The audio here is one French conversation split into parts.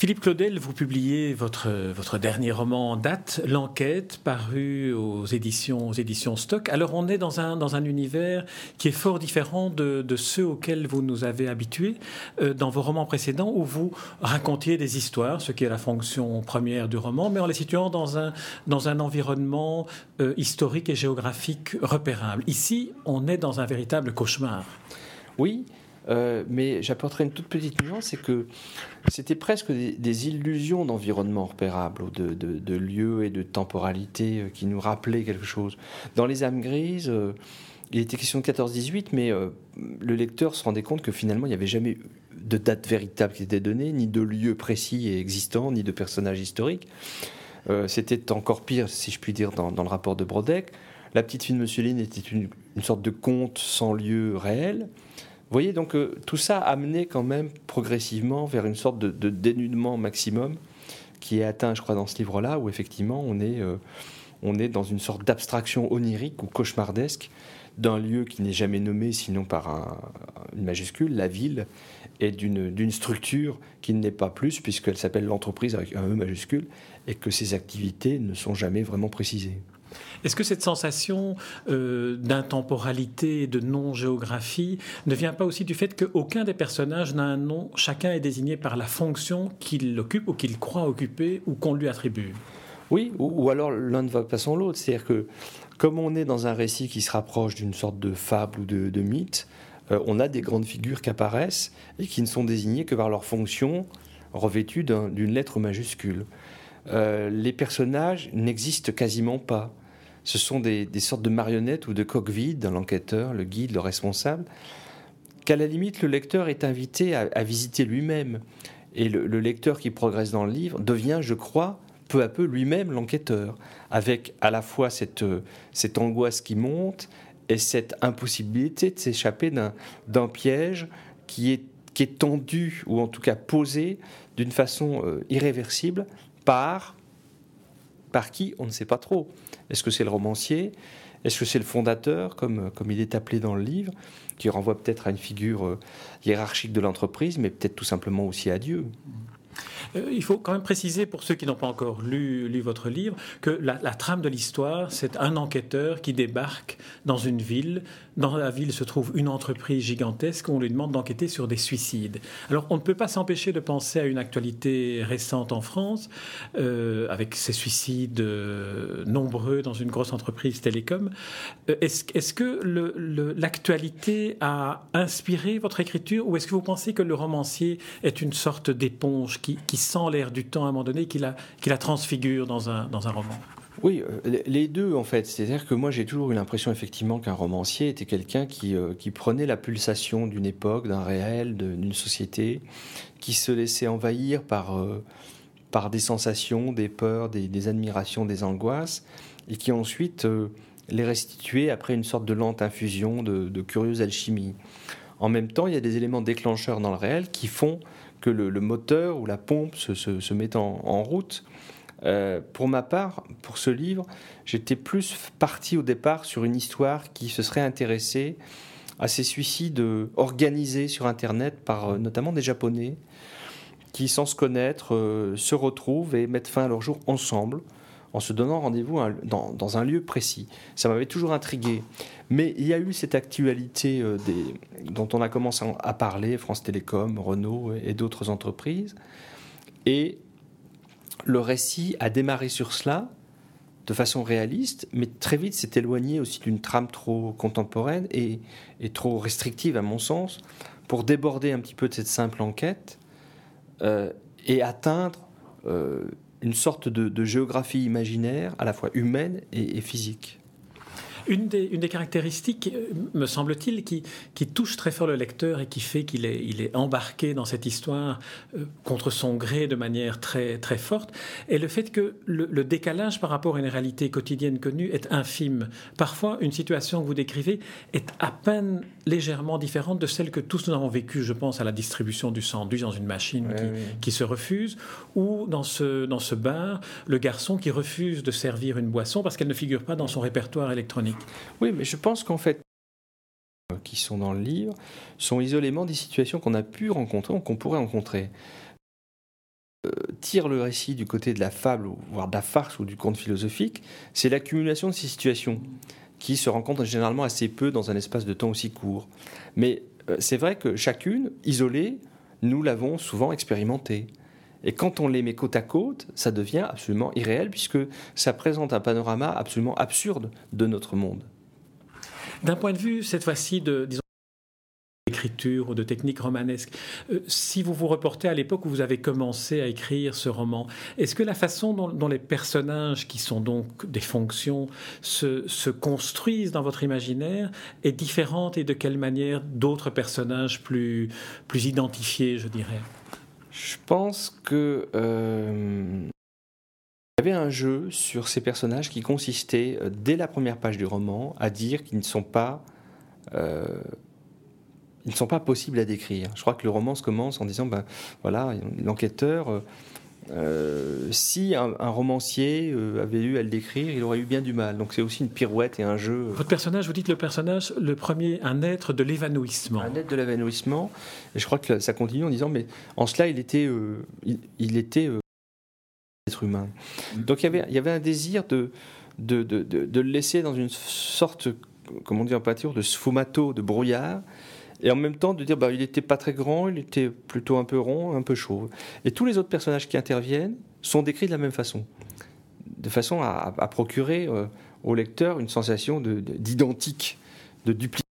Philippe Claudel, vous publiez votre, votre dernier roman en date, L'enquête, paru aux éditions, aux éditions Stock. Alors on est dans un, dans un univers qui est fort différent de, de ceux auxquels vous nous avez habitués euh, dans vos romans précédents où vous racontiez des histoires, ce qui est la fonction première du roman, mais en les situant dans un, dans un environnement euh, historique et géographique repérable. Ici, on est dans un véritable cauchemar. Oui, euh, mais j'apporterai une toute petite nuance, c'est que c'était presque des, illusions d'environnement repérable, de, de, lieux et de temporalité euh, qui nous rappelaient quelque chose. Dans les âmes grises, euh, il était question de 14-18, mais le lecteur se rendait compte que finalement, il n'y avait jamais de date véritable qui était donnée, ni de lieu précis et existant, ni de personnage historique. c'était encore pire, si je puis dire, dans, le rapport de Brodeck. La petite fille de Lynn était une sorte de conte sans lieu réel. Voyez, donc euh, tout ça amené quand même progressivement vers une sorte de, dénudement maximum qui est atteint, je crois, dans ce livre-là, où effectivement on est, euh, on est dans une sorte d'abstraction onirique ou cauchemardesque d'un lieu qui n'est jamais nommé sinon par une majuscule, la ville, et d'une structure qui n'est pas plus, puisqu'elle s'appelle l'entreprise avec un E majuscule, et que ses activités ne sont jamais vraiment précisées. Est-ce que cette sensation euh, d'intemporalité de non-géographie ne vient pas aussi du fait qu'aucun des personnages n'a un nom, chacun est désigné par la fonction qu'il occupe ou qu'il croit occuper ou qu'on lui attribue? Oui, ou, alors l'un ne va pas sans l'autre. C'est-à-dire que comme on est dans un récit qui se rapproche d'une sorte de fable ou de, mythe, euh, on a des grandes figures qui apparaissent et qui ne sont désignées que par leur fonction revêtue d'une lettre majuscule. Euh, les personnages n'existent quasiment pas ce sont des, sortes de marionnettes ou de coques vides dans l'enquêteur, le guide, le responsable, qu'à la limite le lecteur est invité à, visiter lui-même. Et le, lecteur qui progresse dans le livre devient, je crois, peu à peu lui-même l'enquêteur, avec à la fois cette, cette angoisse qui monte et cette impossibilité de s'échapper d'un piège qui est, qui est tendu, ou en tout cas posé d'une façon euh, irréversible par, par qui on ne sait pas trop. Est-ce que c'est le romancier? Est-ce que c'est le fondateur, comme, il est appelé dans le livre, qui renvoie peut-être à une figure euh, hiérarchique de l'entreprise, mais peut-être tout simplement aussi à Dieu? Il faut quand même préciser pour ceux qui n'ont pas encore lu, votre livre que la, trame de l'histoire, c'est un enquêteur qui débarque dans une ville. Dans la ville se trouve une entreprise gigantesque on lui demande d'enquêter sur des suicides. Alors on ne peut pas s'empêcher de penser à une actualité récente en France, euh, avec ces suicides euh, nombreux dans une grosse entreprise télécom. est-ce, est-ce que l'actualité a inspiré votre écriture ou est-ce que vous pensez que le romancier est une sorte d'éponge qui, qui sent l'air du temps à un moment donné, qui la, transfigure dans un, roman oui, euh, les deux en fait. C'est-à-dire que moi j'ai toujours eu l'impression effectivement qu'un romancier était quelqu'un qui, euh, prenait la pulsation d'une époque, d'un réel, d'une société, qui se laissait envahir par, euh, des sensations, des peurs, des, admirations, des angoisses, et qui ensuite les restituait après une sorte de lente infusion de, de curieuse alchimie. En même temps, il y a des éléments déclencheurs dans le réel qui font que le, moteur ou la pompe se, se, met en, route. Euh, pour ma part, pour ce livre, j'étais plus parti au départ sur une histoire qui se serait intéressée à ces suicides organisés sur Internet par euh, notamment des Japonais qui, sans se connaître, euh, se retrouvent et mettent fin à leur jour ensemble en se donnant rendez-vous dans, un lieu précis. Ça m'avait toujours intrigué. Mais il y a eu cette actualité euh, dont on a commencé à parler, France Télécom, Renault et d'autres entreprises. Et le récit a démarré sur cela de façon réaliste, mais très vite s'est éloigné aussi d'une trame trop contemporaine et, trop restrictive à mon sens, pour déborder un petit peu de cette simple enquête euh, et atteindre euh, une sorte de, géographie imaginaire, à la fois humaine et, physique. Une des, une des caractéristiques, euh, me semble-t-il, qui, qui, touche très fort le lecteur et qui fait qu'il est, il est embarqué dans cette histoire euh, contre son gré de manière très, très forte, est le fait que le, le, décalage par rapport à une réalité quotidienne connue est infime. Parfois, une situation que vous décrivez est à peine légèrement différente de celle que tous nous avons vécue. Je pense à la distribution du sandwich dans une machine qui, oui. qui, se refuse, ou dans ce, dans ce bar, le garçon qui refuse de servir une boisson parce qu'elle ne figure pas dans son répertoire électronique. Oui, mais je pense qu'en fait, qui sont dans le livre, sont isolément des situations qu'on a pu rencontrer ou qu'on pourrait rencontrer. Euh, tire le récit du côté de la fable, voire de la farce ou du conte philosophique, c'est l'accumulation de ces situations qui se rencontrent généralement assez peu dans un espace de temps aussi court. Mais euh, c'est vrai que chacune, isolée, nous l'avons souvent expérimentée. Et quand on les met côte à côte, ça devient absolument irréel puisque ça présente un panorama absolument absurde de notre monde. D'un point de vue, cette fois-ci, d'écriture ou de technique romanesque, euh, si vous vous reportez à l'époque où vous avez commencé à écrire ce roman, est-ce que la façon dont, dont, les personnages, qui sont donc des fonctions, se, se, construisent dans votre imaginaire est différente et de quelle manière d'autres personnages plus, plus identifiés, je dirais? Je pense que euh, il y avait un jeu sur ces personnages qui consistait euh, dès la première page du roman à dire qu'ils ne sont pas euh, ils ne sont pas possibles à décrire. Je crois que le roman se commence en disant ben voilà l'enquêteur euh, si un, un romancier euh, avait eu à le décrire, il aurait eu bien du mal. Donc c'est aussi une pirouette et un jeu. Votre personnage, vous dites le personnage, le premier, un être de l'évanouissement. Un être de l'évanouissement. Et je crois que ça continue en disant, mais en cela, il était, euh, il, il, était euh, être humain. Donc il y avait, il y avait un désir de, de, de, de, de le laisser dans une sorte, comment dire en peinture, de sfumato, de brouillard et en même temps de dire bah, il n'était pas très grand, il était plutôt un peu rond, un peu chauve. Et tous les autres personnages qui interviennent sont décrits de la même façon, de façon à, procurer euh, au lecteur une sensation d'identique, de, de, duplicité,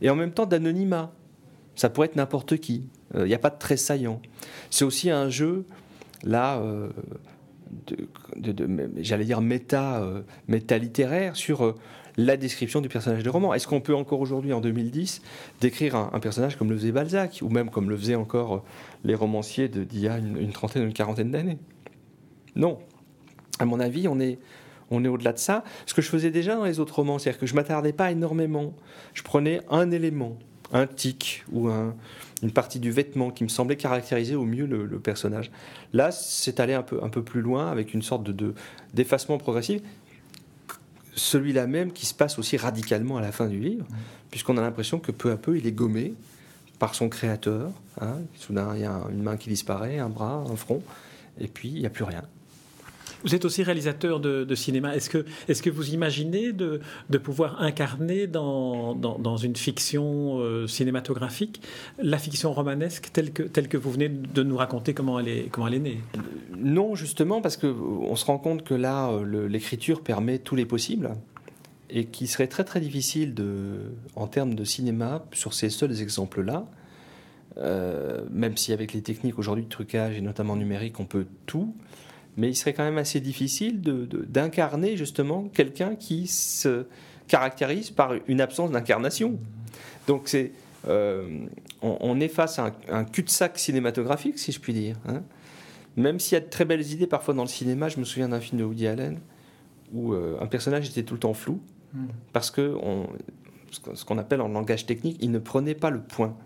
et en même temps d'anonymat. Ça pourrait être n'importe qui. Il euh, n'y a pas de très saillant. C'est aussi un jeu, là, euh, j'allais dire méta, méta littéraire sur la description du personnage de roman. Est-ce qu'on peut encore aujourd'hui, en 2010, décrire un, personnage comme le faisait Balzac, ou même comme le faisaient encore les romanciers d'il y a une, une trentaine, une quarantaine d'années? Non. À mon avis, on est, on est au-delà de ça. Ce que je faisais déjà dans les autres romans, c'est-à-dire que je m'attardais pas énormément. Je prenais un élément, un tic ou un, une partie du vêtement qui me semblait caractériser au mieux le, le personnage. Là, c'est allé un peu, un peu plus loin avec une sorte de, d'effacement progressif celui-là même qui se passe aussi radicalement à la fin du livre, puisqu'on a l'impression que peu à peu il est gommé par son créateur. Hein. Soudain, il y a une main qui disparaît, un bras, un front, et puis il n'y a plus rien. Vous êtes aussi réalisateur de, cinéma. Est-ce que, vous imaginez de, pouvoir incarner dans, une fiction euh, cinématographique la fiction romanesque telle que, vous venez de nous raconter comment elle est, née? Non, justement, parce qu'on se rend compte que là, l'écriture permet tous les possibles et qui serait très très difficile en termes de cinéma sur ces seuls exemples-là. Euh, même si avec les techniques aujourd'hui de trucage et notamment numérique, on peut tout, mais il serait quand même assez difficile d'incarner de, de, justement quelqu'un qui se caractérise par une absence d'incarnation. Donc c'est euh, on, on, est face à un, un cul-de-sac cinématographique, si je puis dire. Hein. Même s'il y a de très belles idées parfois dans le cinéma, je me souviens d'un film de Woody Allen où euh, un personnage était tout le temps flou mmh. parce que on, ce qu'on appelle en langage technique, il ne prenait pas le point.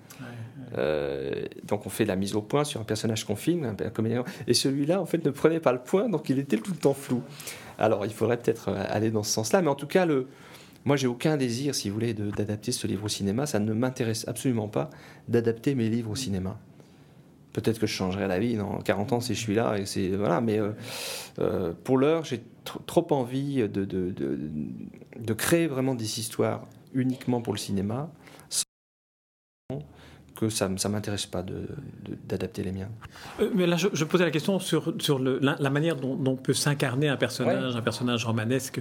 Euh, donc on fait la mise au point sur un personnage qu'on filme, un, comédien, et celui-là en fait ne prenait pas le point, donc il était tout le temps flou. Alors il faudrait peut-être euh, aller dans ce sens-là, mais en tout cas, le, moi j'ai aucun désir, si vous voulez, d'adapter ce livre au cinéma. Ça ne m'intéresse absolument pas d'adapter mes livres au cinéma. Peut-être que je changerai la vie dans 40 ans si je suis là, et voilà. Mais euh, pour l'heure, j'ai trop envie de, de, de créer vraiment des histoires uniquement pour le cinéma que ça ne m'intéresse pas d'adapter les miens. Euh, mais là, je, je, posais la question sur, sur le, la, la, manière dont, dont peut s'incarner un personnage, ouais. un personnage romanesque.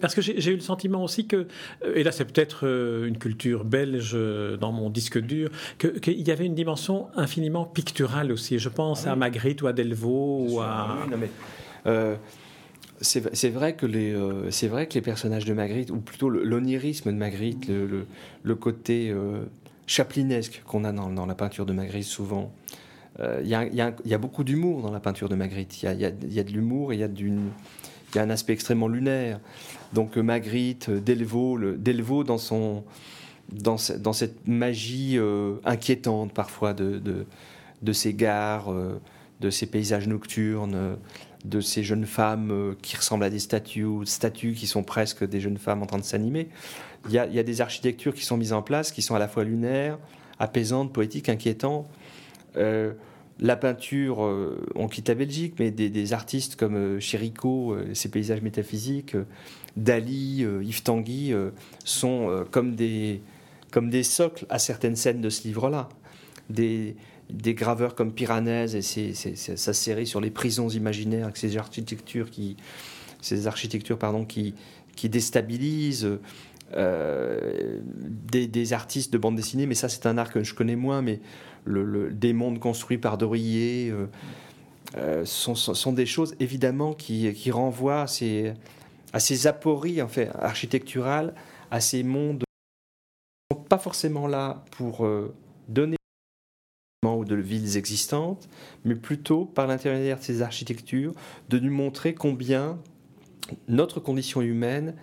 Parce que j'ai eu le sentiment aussi que, et là c'est peut-être euh, une culture belge dans mon disque dur, qu'il que y avait une dimension infiniment picturale aussi. Je pense ah oui. à Magritte ou à Delvaux ou à... Oui, non, mais, euh, c'est vrai, que les, euh, c'est vrai que les personnages de Magritte, ou plutôt l'onirisme de Magritte, le, le, côté euh, chaplinesque qu'on a dans, la peinture de Magritte souvent, euh, il y, a beaucoup d'humour dans la peinture de Magritte. Il y, a, de l'humour il y, y, a un aspect extrêmement lunaire. Donc Magritte, Delvaux, le, Delvaux dans, son, dans cette magie inquiétante parfois de, de, de ces gares, de ces paysages nocturnes de ces jeunes femmes euh, qui ressemblent à des statues, statues qui sont presque des jeunes femmes en train de s'animer. Il y, a, des architectures qui sont mises en place, qui sont à la fois lunaires, apaisantes, poétiques, inquiétantes. Euh, la peinture, euh, on quitte la Belgique, mais des, artistes comme Chirico, ces paysages métaphysiques, Dali, Yves Tanguy, sont comme, des, socles à certaines scènes de ce livre-là. Des graveurs comme Piranèse et sa série sur les prisons imaginaires, avec ces architectures qui, ces architectures pardon, qui, déstabilisent. Euh, des, artistes de bande dessinée, mais ça c'est un art que je connais moins, mais le, des mondes construits par Dorier euh, euh, sont, des choses évidemment qui, renvoient à ces, à apories en fait, architecturales, à ces mondes qui sont pas forcément là pour donner ou de villes existantes, mais plutôt par l'intermédiaire de ces architectures, de nous montrer combien notre condition humaine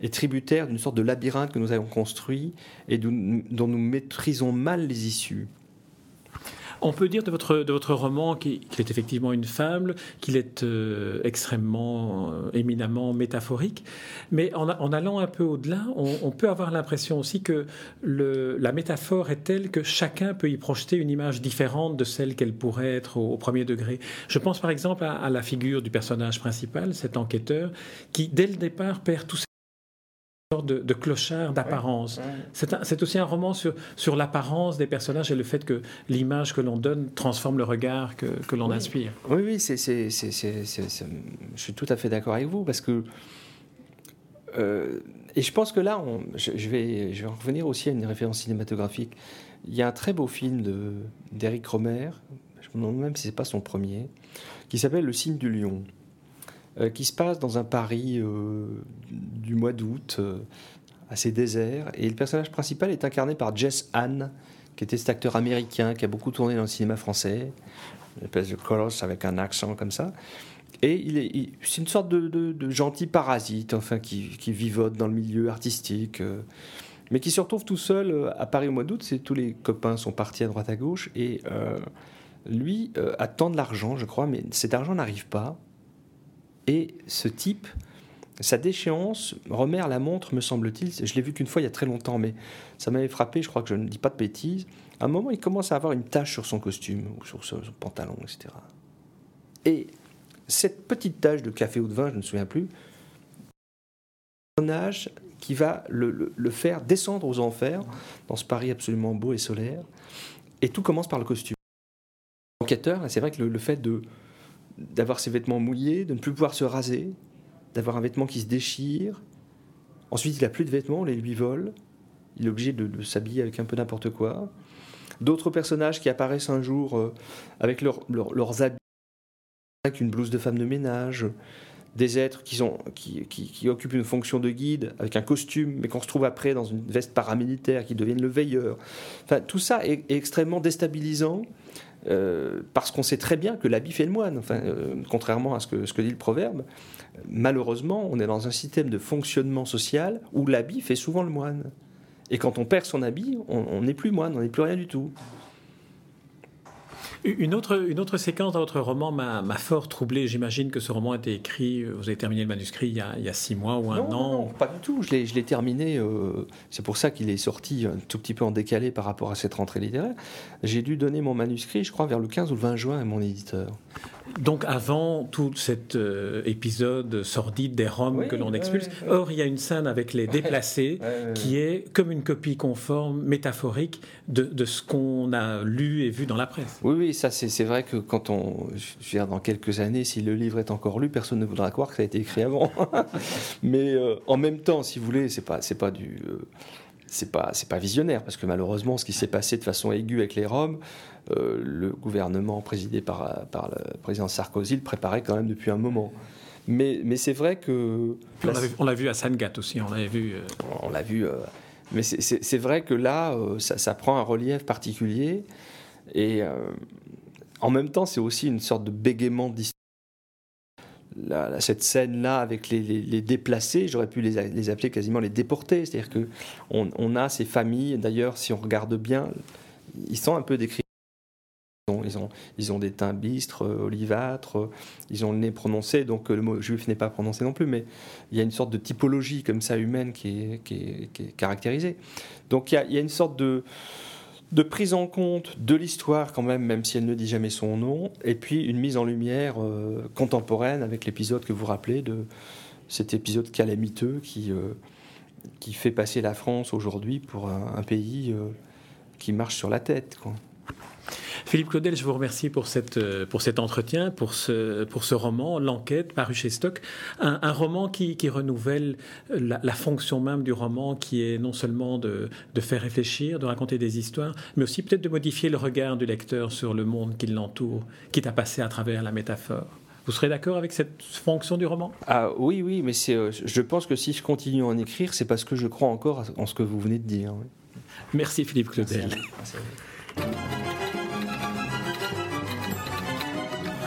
est tributaire d'une sorte de labyrinthe que nous avons construit et dont nous maîtrisons mal les issues. On peut dire de votre, de votre roman qu'il est effectivement une fable, qu'il est euh, extrêmement, euh, éminemment métaphorique, mais en, allant un peu au-delà, on, peut avoir l'impression aussi que le, la métaphore est telle que chacun peut y projeter une image différente de celle qu'elle pourrait être au, premier degré. Je pense par exemple à, à, la figure du personnage principal, cet enquêteur, qui dès le départ perd tous ses de, de clochard d'apparence. C'est aussi un roman sur, sur l'apparence des personnages et le fait que l'image que l'on donne transforme le regard que, que l'on inspire. Oui, oui, c'est, je suis tout à fait d'accord avec vous parce que. Euh, et je pense que là, on, je, vais, je vais revenir aussi à une référence cinématographique. Il y a un très beau film d'Éric Romer, je me demande même si c'est pas son premier, qui s'appelle Le signe du lion. Euh, qui se passe dans un Paris euh, du mois d'août, euh, assez désert. Et le personnage principal est incarné par Jess Hahn, qui était cet acteur américain qui a beaucoup tourné dans le cinéma français, une espèce de colosse avec un accent comme ça. Et c'est une sorte de, gentil parasite, enfin, qui, qui, vivote dans le milieu artistique, mais qui se retrouve tout seul à Paris au mois d'août. C'est tous les copains sont partis à droite à gauche, et lui attend de l'argent, je crois, mais cet argent n'arrive pas. Et ce type, sa déchéance remet la montre, me semble-t-il. Je l'ai vu qu'une fois il y a très longtemps, mais ça m'avait frappé, je crois que je ne dis pas de bêtises. À un moment, il commence à avoir une tache sur son costume, ou sur son pantalon, etc. Et cette petite tache de café ou de vin, je ne me souviens plus, personnage qui va le, le, faire descendre aux enfers dans ce Paris absolument beau et solaire. Et tout commence par le costume. Enquêteur, c'est vrai que le fait de, d'avoir ses vêtements mouillés, de ne plus pouvoir se raser, d'avoir un vêtement qui se déchire. Ensuite, il n'a plus de vêtements, on les lui vole. Il est obligé de, s'habiller avec un peu n'importe quoi. D'autres personnages qui apparaissent un jour euh, avec leurs habits, avec une blouse de femme de ménage, des êtres qui, qui, qui, occupent une fonction de guide avec un costume, mais qu'on se trouve après dans une veste paramilitaire, qui deviennent le veilleur. Enfin, tout ça est extrêmement déstabilisant euh, parce qu'on sait très bien que l'habit fait le moine. Enfin, euh, contrairement à ce que, ce que dit le proverbe, malheureusement, on est dans un système de fonctionnement social où l'habit fait souvent le moine. Et quand on perd son habit, on n'est plus moine, on n'est plus rien du tout. Une autre, une autre séquence dans votre roman m'a fort troublé. J'imagine que ce roman a été écrit, vous avez terminé le manuscrit il y a, il y a six mois ou un an. Non, pas du tout. Je l'ai terminé. Euh, c'est pour ça qu'il est sorti un tout petit peu en décalé par rapport à cette rentrée littéraire. J'ai dû donner mon manuscrit, je crois, vers le 15 ou le 20 juin à mon éditeur. Donc avant tout cet euh, épisode sordide des Roms que l'on expulse, or il y a une scène avec les déplacés qui est comme une copie conforme, métaphorique de, de ce qu'on a lu et vu dans la presse. Oui, oui, ça c'est vrai que quand on, je veux dire, dans quelques années, si le livre est encore lu, personne ne voudra croire que ça a été écrit avant. Mais euh, en même temps, si vous voulez, c'est pas, c'est pas du euh, c'est pas c'est pas visionnaire parce que malheureusement ce qui s'est passé de façon aiguë avec les Roms euh, le gouvernement présidé par, par le président Sarkozy le préparait quand même depuis un moment. Mais, mais c'est vrai que. On l'a vu à Sangat aussi, on l'avait vu. On l'a vu. mais c'est vrai que là, ça, ça, prend un relief particulier. Et en même temps, c'est aussi une sorte de bégaiement d'histoire. cette scène-là avec les, déplacés, j'aurais pu les, appeler quasiment les déportés. C'est-à-dire qu'on on a ces familles, d'ailleurs, si on regarde bien, ils sont un peu décrits. Ils ont, ils ont des teints bistres, euh, olivâtres, ils ont le nez prononcé, donc euh, le mot juif n'est pas prononcé non plus, mais il y a une sorte de typologie comme ça humaine qui est, caractérisée. Donc il y, il y a une sorte de, de prise en compte de l'histoire quand même, même si elle ne dit jamais son nom, et puis une mise en lumière euh, contemporaine avec l'épisode que vous rappelez de cet épisode calamiteux qui, euh, fait passer la France aujourd'hui pour un, pays euh, qui marche sur la tête. Philippe Claudel, je vous remercie pour, cette, euh, pour cet entretien, pour ce, pour ce roman, L'enquête, paru chez Stock. Un, roman qui, qui renouvelle la, la, fonction même du roman, qui est non seulement de, de faire réfléchir, de raconter des histoires, mais aussi peut-être de modifier le regard du lecteur sur le monde qui l'entoure, quitte à passer à travers la métaphore. Vous serez d'accord avec cette fonction du roman? Ah, Oui, oui, mais c'est, euh, je pense que si je continue à en écrire, c'est parce que je crois encore en ce que vous venez de dire. Merci Philippe Claudel.